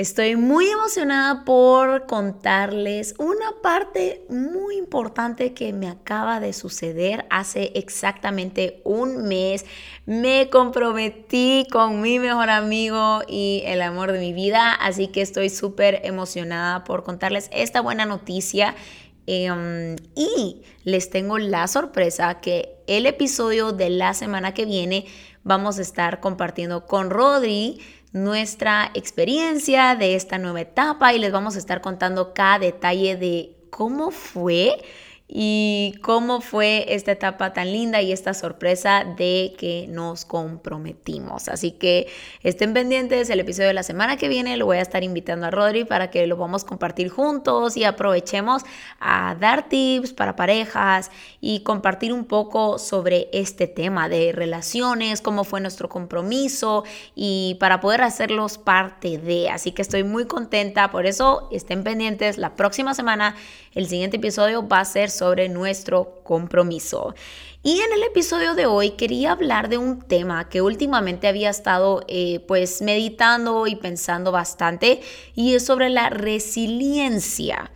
Estoy muy emocionada por contarles una parte muy importante que me acaba de suceder hace exactamente un mes. Me comprometí con mi mejor amigo y el amor de mi vida, así que estoy súper emocionada por contarles esta buena noticia. Em, y les tengo la sorpresa que el episodio de la semana que viene vamos a estar compartiendo con Rodri nuestra experiencia de esta nueva etapa y les vamos a estar contando cada detalle de cómo fue y cómo fue esta etapa tan linda y esta sorpresa de que nos comprometimos. Así que estén pendientes, el episodio de la semana que viene lo voy a estar invitando a Rodri para que lo a compartir juntos y aprovechemos a dar tips para parejas y compartir un poco sobre este tema de relaciones, cómo fue nuestro compromiso y para poder hacerlos parte de. Así que estoy muy contenta, por eso estén pendientes la próxima semana. El siguiente episodio va a ser sobre nuestro compromiso. Y en el episodio de hoy quería hablar de un tema que últimamente había estado eh, pues meditando y pensando bastante y es sobre la resiliencia.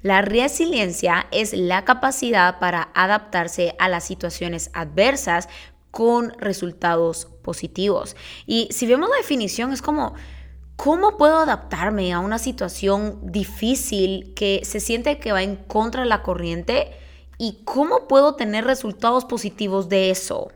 La resiliencia es la capacidad para adaptarse a las situaciones adversas con resultados positivos. Y si vemos la definición es como ¿Cómo puedo adaptarme a una situación difícil que se siente que va en contra de la corriente? ¿Y cómo puedo tener resultados positivos de eso?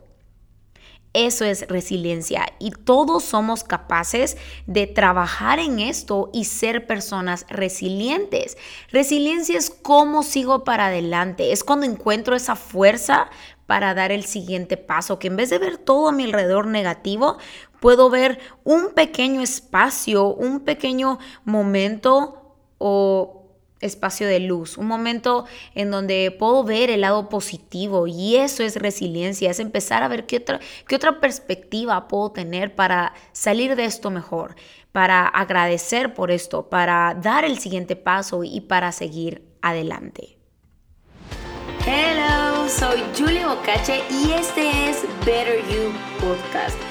Eso es resiliencia y todos somos capaces de trabajar en esto y ser personas resilientes. Resiliencia es cómo sigo para adelante, es cuando encuentro esa fuerza para dar el siguiente paso, que en vez de ver todo a mi alrededor negativo, puedo ver un pequeño espacio, un pequeño momento o espacio de luz, un momento en donde puedo ver el lado positivo y eso es resiliencia, es empezar a ver qué otra, qué otra perspectiva puedo tener para salir de esto mejor, para agradecer por esto, para dar el siguiente paso y para seguir adelante. Hello, soy Julie Bocache y este es Better You Podcast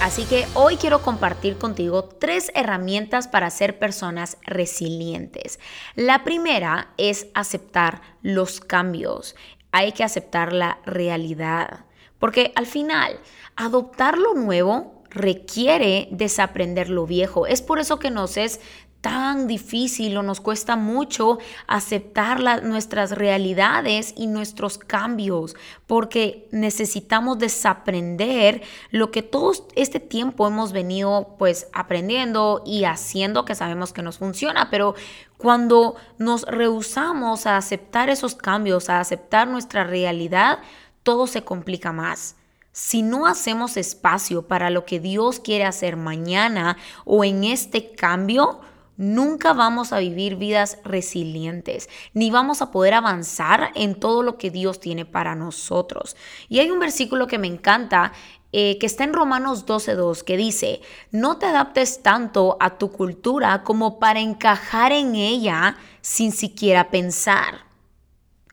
Así que hoy quiero compartir contigo tres herramientas para ser personas resilientes. La primera es aceptar los cambios. Hay que aceptar la realidad. Porque al final, adoptar lo nuevo requiere desaprender lo viejo. Es por eso que nos es tan difícil o nos cuesta mucho aceptar nuestras realidades y nuestros cambios, porque necesitamos desaprender lo que todo este tiempo hemos venido pues aprendiendo y haciendo que sabemos que nos funciona, pero cuando nos rehusamos a aceptar esos cambios, a aceptar nuestra realidad, todo se complica más. Si no hacemos espacio para lo que Dios quiere hacer mañana o en este cambio, nunca vamos a vivir vidas resilientes, ni vamos a poder avanzar en todo lo que Dios tiene para nosotros. Y hay un versículo que me encanta eh, que está en Romanos 12.2, que dice, no te adaptes tanto a tu cultura como para encajar en ella sin siquiera pensar.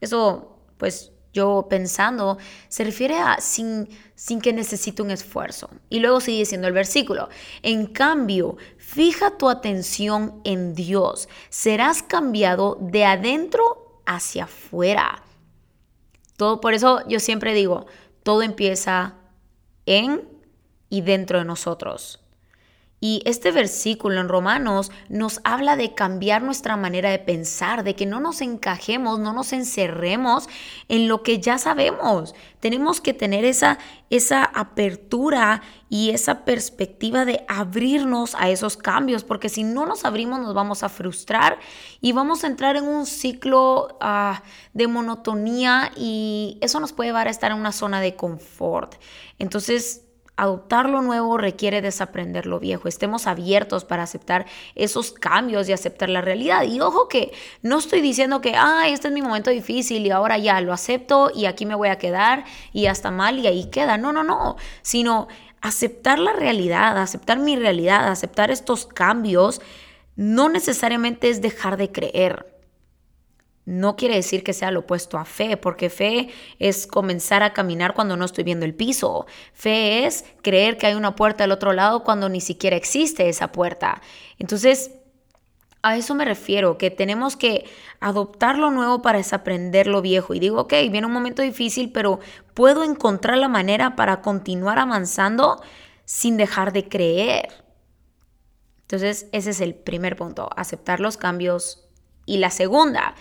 Eso, pues yo pensando, se refiere a sin, sin que necesite un esfuerzo. Y luego sigue diciendo el versículo, en cambio, fija tu atención en Dios, serás cambiado de adentro hacia afuera. Todo, por eso yo siempre digo, todo empieza en y dentro de nosotros. Y este versículo en Romanos nos habla de cambiar nuestra manera de pensar, de que no nos encajemos, no nos encerremos en lo que ya sabemos. Tenemos que tener esa, esa apertura y esa perspectiva de abrirnos a esos cambios, porque si no nos abrimos nos vamos a frustrar y vamos a entrar en un ciclo ah, de monotonía y eso nos puede llevar a estar en una zona de confort. Entonces, adoptar lo nuevo requiere desaprender lo viejo. Estemos abiertos para aceptar esos cambios y aceptar la realidad. Y ojo que no estoy diciendo que, ah, este es mi momento difícil y ahora ya lo acepto y aquí me voy a quedar y hasta mal y ahí queda. No, no, no. Sino aceptar la realidad, aceptar mi realidad, aceptar estos cambios, no necesariamente es dejar de creer no quiere decir que sea lo opuesto a fe, porque fe es comenzar a caminar cuando no estoy viendo el piso. Fe es creer que hay una puerta al otro lado cuando ni siquiera existe esa puerta. Entonces, a eso me refiero, que tenemos que adoptar lo nuevo para desaprender lo viejo. Y digo, ok, viene un momento difícil, pero puedo encontrar la manera para continuar avanzando sin dejar de creer. Entonces, ese es el primer punto, aceptar los cambios. Y la segunda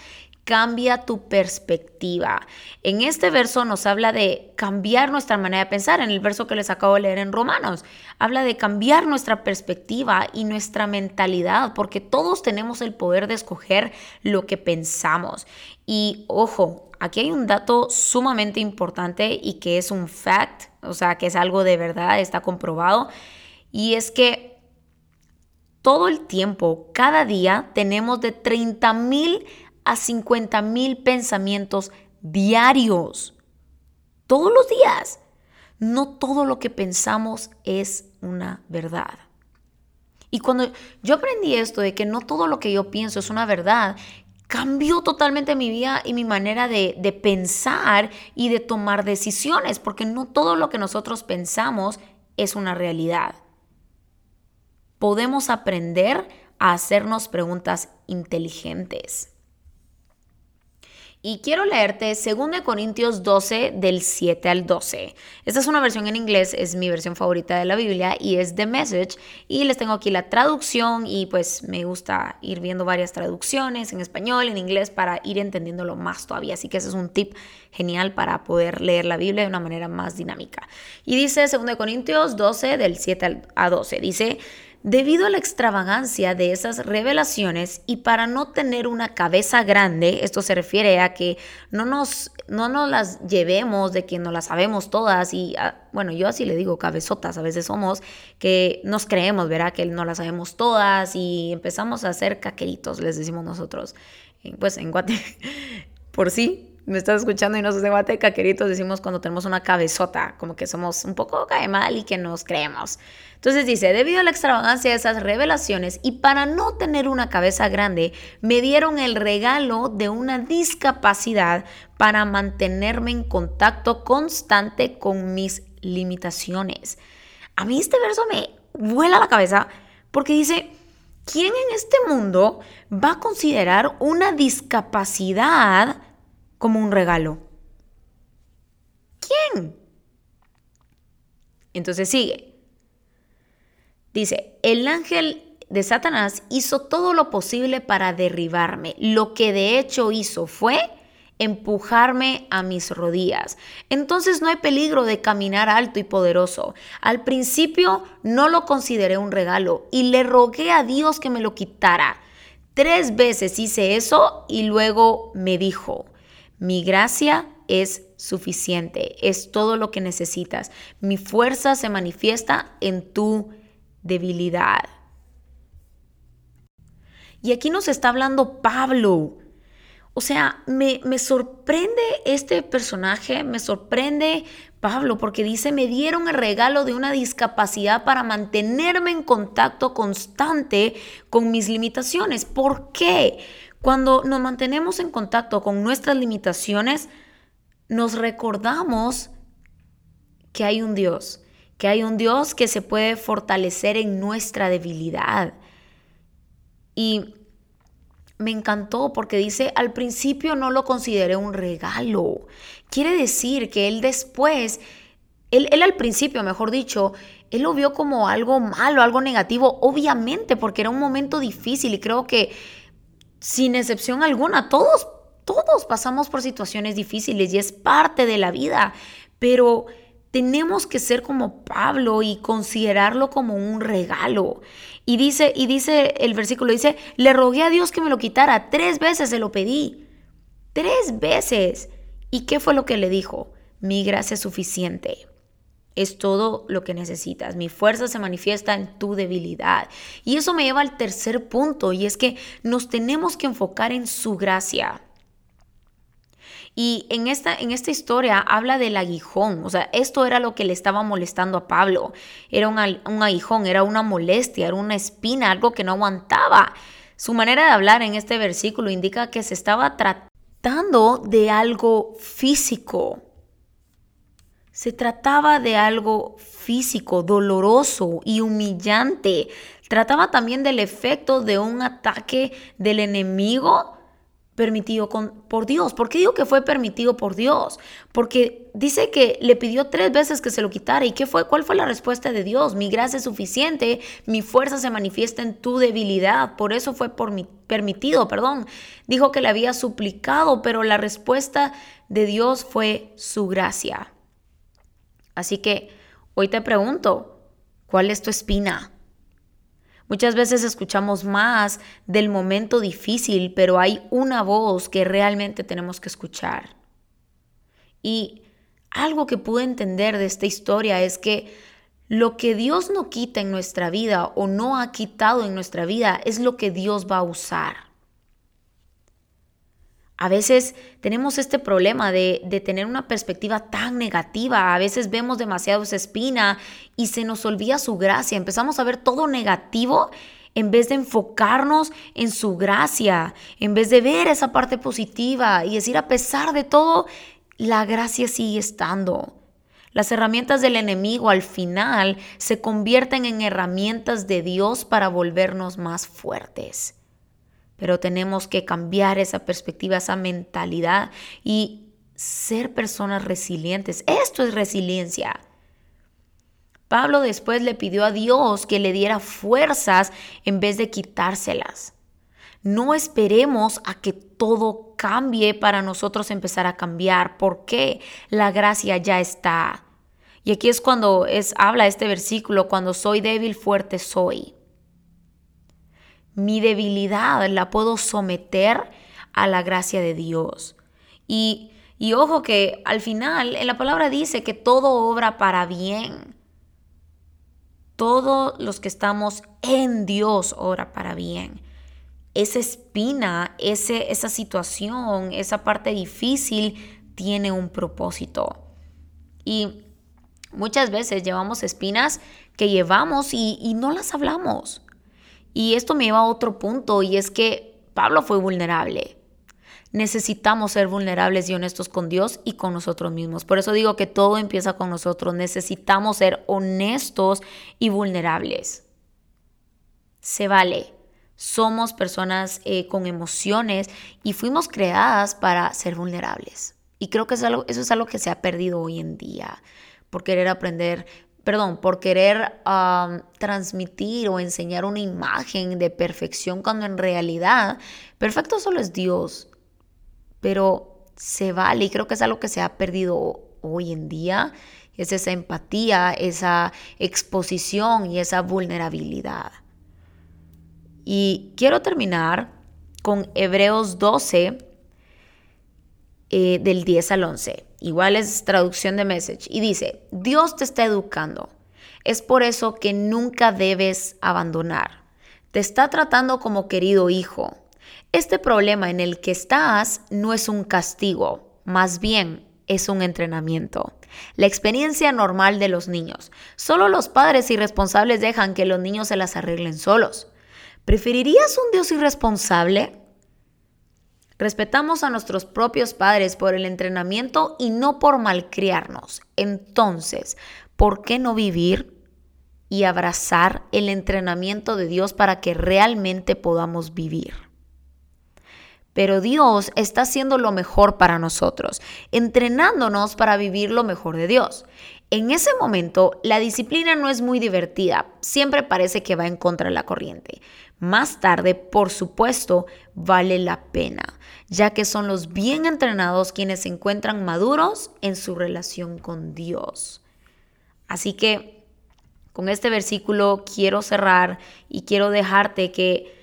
cambia tu perspectiva. En este verso nos habla de cambiar nuestra manera de pensar. En el verso que les acabo de leer en Romanos, habla de cambiar nuestra perspectiva y nuestra mentalidad, porque todos tenemos el poder de escoger lo que pensamos. Y ojo, aquí hay un dato sumamente importante y que es un fact, o sea, que es algo de verdad, está comprobado, y es que todo el tiempo, cada día, tenemos de 30 mil a 50 mil pensamientos diarios. Todos los días. No todo lo que pensamos es una verdad. Y cuando yo aprendí esto de que no todo lo que yo pienso es una verdad, cambió totalmente mi vida y mi manera de, de, pensar y de tomar decisiones, porque no todo lo que nosotros pensamos es una realidad. Podemos aprender a hacernos preguntas inteligentes. Y quiero leerte 2 Corintios 12 del 7 al 12. Esta es una versión en inglés, es mi versión favorita de la Biblia y es The Message. Y les tengo aquí la traducción y pues me gusta ir viendo varias traducciones en español, en inglés para ir entendiéndolo más todavía. Así que ese es un tip genial para poder leer la Biblia de una manera más dinámica. Y dice 2 Corintios 12 del 7 al 12. Dice... Debido a la extravagancia de esas revelaciones y para no tener una cabeza grande, esto se refiere a que no nos, no nos las llevemos de que no las sabemos todas y, ah, bueno, yo así le digo cabezotas, a veces somos que nos creemos, ¿verdad? Que no las sabemos todas y empezamos a hacer caqueritos, les decimos nosotros. Pues en Guate, por sí, me estás escuchando y no se debate, caqueritos decimos cuando tenemos una cabezota, como que somos un poco cae mal y que nos creemos. Entonces dice, debido a la extravagancia de esas revelaciones y para no tener una cabeza grande, me dieron el regalo de una discapacidad para mantenerme en contacto constante con mis limitaciones. A mí este verso me vuela la cabeza porque dice, ¿quién en este mundo va a considerar una discapacidad como un regalo. ¿Quién? Entonces sigue. Dice, el ángel de Satanás hizo todo lo posible para derribarme. Lo que de hecho hizo fue empujarme a mis rodillas. Entonces no hay peligro de caminar alto y poderoso. Al principio no lo consideré un regalo y le rogué a Dios que me lo quitara. Tres veces hice eso y luego me dijo, mi gracia es suficiente, es todo lo que necesitas. Mi fuerza se manifiesta en tu debilidad. Y aquí nos está hablando Pablo. O sea, me, me, sorprende este personaje, me sorprende Pablo, porque dice, me dieron el regalo de una discapacidad para mantenerme en contacto constante con mis limitaciones. ¿Por qué? Cuando nos mantenemos en contacto con nuestras limitaciones, nos recordamos que hay un Dios, que hay un Dios que se puede fortalecer en nuestra debilidad. Y me encantó porque dice, al principio no lo consideré un regalo. Quiere decir que él después, él, él, al principio, mejor dicho, él lo vio como algo malo, algo negativo, obviamente, porque era un momento difícil y creo que sin excepción alguna, todos, todos pasamos por situaciones difíciles y es parte de la vida, pero tenemos que ser como Pablo y considerarlo como un regalo. Y dice, y dice el versículo, dice, le rogué a Dios que me lo quitara, tres veces se lo pedí, tres veces. ¿Y qué fue lo que le dijo? Mi gracia es suficiente. Es todo lo que necesitas. Mi fuerza se manifiesta en tu debilidad. Y eso me lleva al tercer punto, y es que nos tenemos que enfocar en su gracia. Y en esta, en esta historia habla del aguijón, o sea, esto era lo que le estaba molestando a Pablo. Era un, un aguijón, era una molestia, era una espina, algo que no aguantaba. Su manera de hablar en este versículo indica que se estaba tratando de algo físico. Se trataba de algo físico, doloroso y humillante. Trataba también del efecto de un ataque del enemigo permitido por Dios. ¿Por qué digo que fue permitido por Dios? Porque dice que le pidió tres veces que se lo quitara. ¿Y qué fue? ¿Cuál fue la respuesta de Dios? Mi gracia es suficiente, mi fuerza se manifiesta en tu debilidad. Por eso fue por mi, permitido, perdón. Dijo que le había suplicado, pero la respuesta de Dios fue su gracia. Así que hoy te pregunto, ¿cuál es tu espina? Muchas veces escuchamos más del momento difícil, pero hay una voz que realmente tenemos que escuchar. Y algo que pude entender de esta historia es que lo que Dios no quita en nuestra vida o no ha quitado en nuestra vida es lo que Dios va a usar. A veces tenemos este problema de, tener una perspectiva tan negativa, a veces vemos demasiado esa espina y se nos olvida su gracia, empezamos a ver todo negativo en vez de enfocarnos en su gracia, en vez de ver esa parte positiva y decir a pesar de todo, la gracia sigue estando. Las herramientas del enemigo al final se convierten en herramientas de Dios para volvernos más fuertes pero tenemos que cambiar esa perspectiva, esa mentalidad y ser personas resilientes. Esto es resiliencia. Pablo después le pidió a Dios que le diera fuerzas en vez de quitárselas. No esperemos a que todo cambie para nosotros empezar a cambiar, porque la gracia ya está. Y aquí es cuando es, habla este versículo, cuando soy débil, fuerte soy mi debilidad la puedo someter a la gracia de Dios. Y, y ojo que al final en la palabra dice que todo obra para bien. Todos los que estamos en Dios obra para bien. Esa espina, ese, esa situación, esa parte difícil tiene un propósito. Y muchas veces llevamos espinas que llevamos y, y no las hablamos. Y esto me lleva a otro punto y es que Pablo fue vulnerable. Necesitamos ser vulnerables y honestos con Dios y con nosotros mismos. Por eso digo que todo empieza con nosotros. Necesitamos ser honestos y vulnerables. Se vale. Somos personas eh, con emociones y fuimos creadas para ser vulnerables. Y creo que eso es algo que se ha perdido hoy en día por querer aprender perdón, por querer transmitir o enseñar una imagen de perfección cuando en realidad perfecto solo es Dios. Pero se vale y creo que es algo que se ha perdido hoy en día, es esa empatía, esa exposición y esa vulnerabilidad. Y quiero terminar con Hebreos 12, eh, del 10 al 11. Igual es traducción de message. Y dice, Dios te está educando. Es por eso que nunca debes abandonar. Te está tratando como querido hijo. Este problema en el que estás no es un castigo, más bien es un entrenamiento. La experiencia normal de los niños. Solo los padres irresponsables dejan que los niños se las arreglen solos. ¿Preferirías un Dios irresponsable? Respetamos a nuestros propios padres por el entrenamiento y no por malcriarnos. Entonces, ¿por qué no vivir y abrazar el entrenamiento de Dios para que realmente podamos vivir? Pero Dios está haciendo lo mejor para nosotros, entrenándonos para vivir lo mejor de Dios. En ese momento, la disciplina no es muy divertida, siempre parece que va en contra de la corriente. Más tarde, por supuesto, vale la pena, ya que son los bien entrenados quienes se encuentran maduros en su relación con Dios. Así que con este versículo quiero cerrar y quiero dejarte que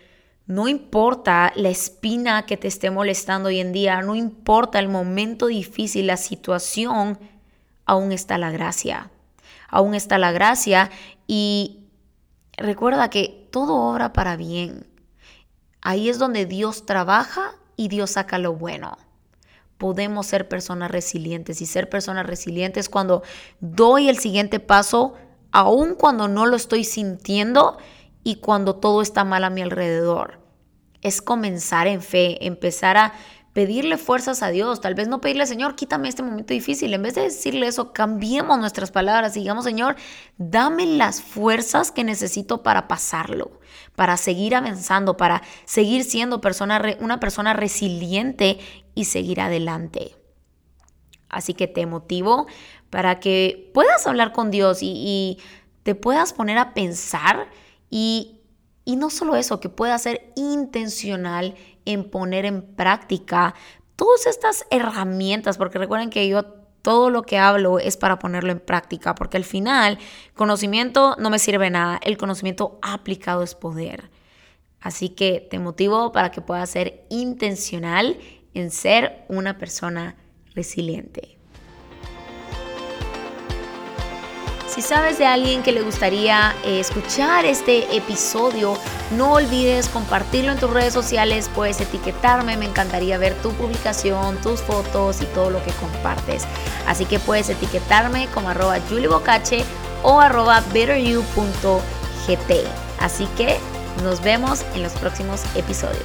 no importa la espina que te esté molestando hoy en día, no importa el momento difícil, la situación, aún está la gracia. aún está la gracia y recuerda que todo obra para bien. Ahí es donde Dios trabaja y Dios saca lo bueno. Podemos ser personas resilientes y ser personas resilientes cuando doy el siguiente paso, aun cuando no lo estoy sintiendo y cuando todo está mal a mi alrededor. Es comenzar en fe, empezar a pedirle fuerzas a Dios, tal vez no pedirle, Señor, quítame este momento difícil. En vez de decirle eso, cambiemos nuestras palabras y digamos, Señor, dame las fuerzas que necesito para pasarlo, para seguir avanzando, para seguir siendo persona, una persona resiliente y seguir adelante. Así que te motivo para que puedas hablar con Dios y, te puedas poner a pensar y, y no solo eso, que puedas ser intencional en poner en práctica todas estas herramientas, porque recuerden que yo todo lo que hablo es para ponerlo en práctica, porque al final conocimiento no me sirve nada, el conocimiento aplicado es poder. Así que te motivo para que puedas ser intencional en ser una persona resiliente. Si sabes de alguien que le gustaría eh, escuchar este episodio, no olvides compartirlo en tus redes sociales, puedes etiquetarme, me encantaría ver tu publicación, tus fotos y todo lo que compartes. Así que puedes etiquetarme como arroba juliebocache o arroba betteryou.gt. Así que nos vemos en los próximos episodios.